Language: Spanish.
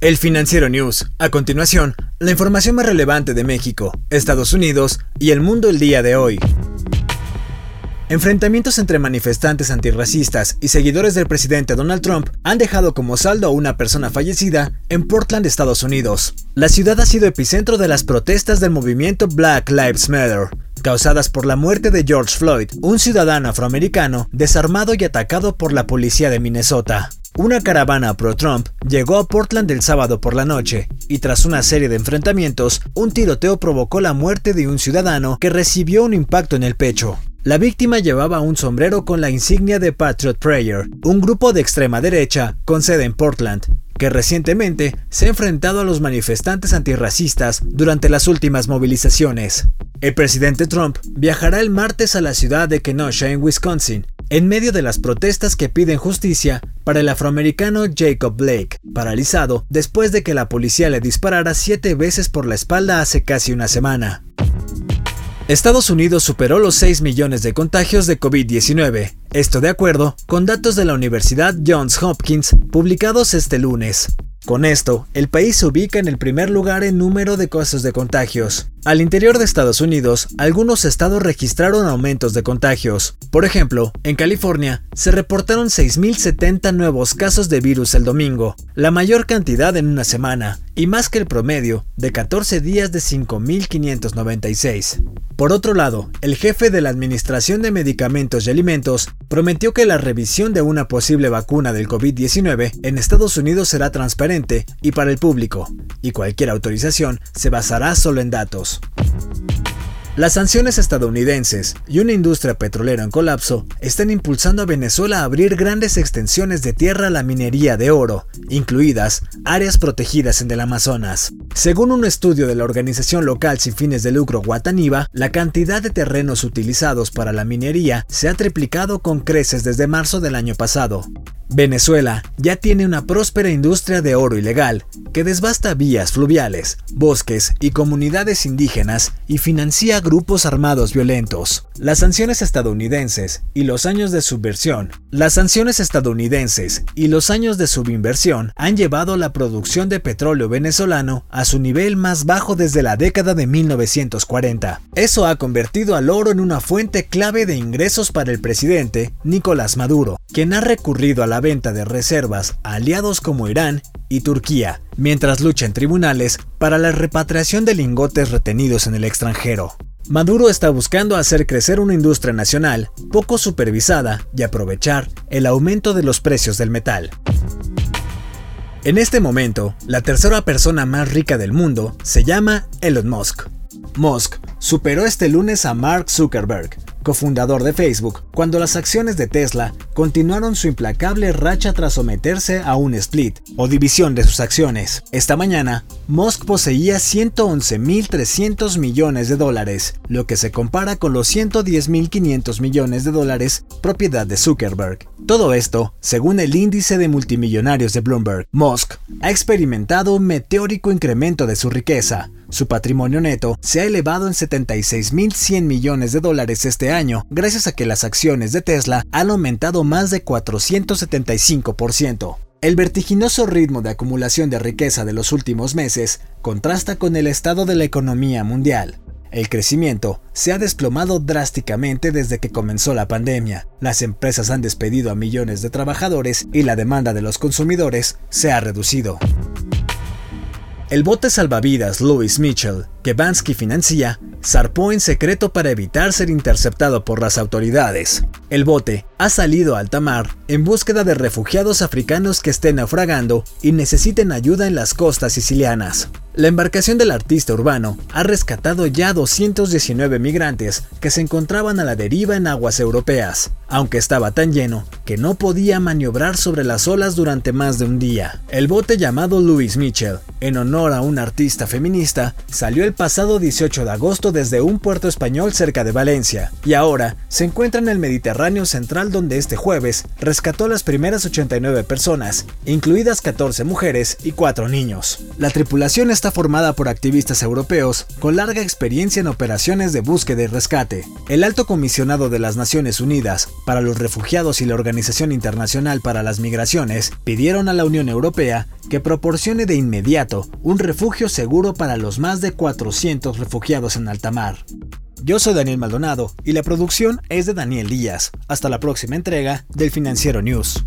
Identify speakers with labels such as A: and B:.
A: El Financiero News. A continuación, la información más relevante de México, Estados Unidos y el mundo el día de hoy. Enfrentamientos entre manifestantes antirracistas y seguidores del presidente Donald Trump han dejado como saldo a una persona fallecida en Portland, Estados Unidos. La ciudad ha sido epicentro de las protestas del movimiento Black Lives Matter, causadas por la muerte de George Floyd, un ciudadano afroamericano desarmado y atacado por la policía de Minnesota. Una caravana pro-Trump llegó a Portland el sábado por la noche y tras una serie de enfrentamientos, un tiroteo provocó la muerte de un ciudadano que recibió un impacto en el pecho. La víctima llevaba un sombrero con la insignia de Patriot Prayer, un grupo de extrema derecha con sede en Portland, que recientemente se ha enfrentado a los manifestantes antirracistas durante las últimas movilizaciones. El presidente Trump viajará el martes a la ciudad de Kenosha, en Wisconsin, en medio de las protestas que piden justicia para el afroamericano Jacob Blake, paralizado después de que la policía le disparara siete veces por la espalda hace casi una semana. Estados Unidos superó los 6 millones de contagios de COVID-19, esto de acuerdo con datos de la Universidad Johns Hopkins publicados este lunes. Con esto, el país se ubica en el primer lugar en número de casos de contagios. Al interior de Estados Unidos, algunos estados registraron aumentos de contagios. Por ejemplo, en California se reportaron 6.070 nuevos casos de virus el domingo, la mayor cantidad en una semana, y más que el promedio de 14 días de 5.596. Por otro lado, el jefe de la Administración de Medicamentos y Alimentos prometió que la revisión de una posible vacuna del COVID-19 en Estados Unidos será transparente y para el público, y cualquier autorización se basará solo en datos. Las sanciones estadounidenses y una industria petrolera en colapso están impulsando a Venezuela a abrir grandes extensiones de tierra a la minería de oro, incluidas áreas protegidas en el Amazonas. Según un estudio de la organización local sin fines de lucro Guataniba, la cantidad de terrenos utilizados para la minería se ha triplicado con creces desde marzo del año pasado. Venezuela ya tiene una próspera industria de oro ilegal que desbasta vías fluviales, bosques y comunidades indígenas y financia grupos armados violentos. Las sanciones estadounidenses y los años de subversión. Las sanciones estadounidenses y los años de subinversión han llevado la producción de petróleo venezolano a su nivel más bajo desde la década de 1940. Eso ha convertido al oro en una fuente clave de ingresos para el presidente Nicolás Maduro, quien ha recurrido a la venta de reservas a aliados como Irán y Turquía, mientras lucha en tribunales para la repatriación de lingotes retenidos en el extranjero. Maduro está buscando hacer crecer una industria nacional poco supervisada y aprovechar el aumento de los precios del metal. En este momento, la tercera persona más rica del mundo se llama Elon Musk. Musk superó este lunes a Mark Zuckerberg, cofundador de Facebook, cuando las acciones de Tesla continuaron su implacable racha tras someterse a un split o división de sus acciones. Esta mañana, Musk poseía 111.300 millones de dólares, lo que se compara con los 110.500 millones de dólares propiedad de Zuckerberg. Todo esto, según el índice de multimillonarios de Bloomberg, Musk ha experimentado un meteórico incremento de su riqueza, su patrimonio neto se ha elevado en 76.100 millones de dólares este año, gracias a que las acciones de Tesla han aumentado más de 475%. El vertiginoso ritmo de acumulación de riqueza de los últimos meses contrasta con el estado de la economía mundial. El crecimiento se ha desplomado drásticamente desde que comenzó la pandemia. Las empresas han despedido a millones de trabajadores y la demanda de los consumidores se ha reducido. El bote salvavidas Louis Mitchell, que Bansky financia, zarpó en secreto para evitar ser interceptado por las autoridades. El bote ha salido a alta mar en búsqueda de refugiados africanos que estén naufragando y necesiten ayuda en las costas sicilianas. La embarcación del artista urbano ha rescatado ya 219 migrantes que se encontraban a la deriva en aguas europeas, aunque estaba tan lleno que no podía maniobrar sobre las olas durante más de un día. El bote llamado Louis Mitchell, en honor a un artista feminista, salió el pasado 18 de agosto desde un puerto español cerca de Valencia, y ahora se encuentra en el Mediterráneo central donde este jueves rescató a las primeras 89 personas, incluidas 14 mujeres y 4 niños. La tripulación está formada por activistas europeos con larga experiencia en operaciones de búsqueda y rescate. El alto comisionado de las Naciones Unidas para los Refugiados y la Organización Internacional para las Migraciones pidieron a la Unión Europea que proporcione de inmediato un refugio seguro para los más de 400 refugiados en alta mar. Yo soy Daniel Maldonado y la producción es de Daniel Díaz. Hasta la próxima entrega del Financiero News.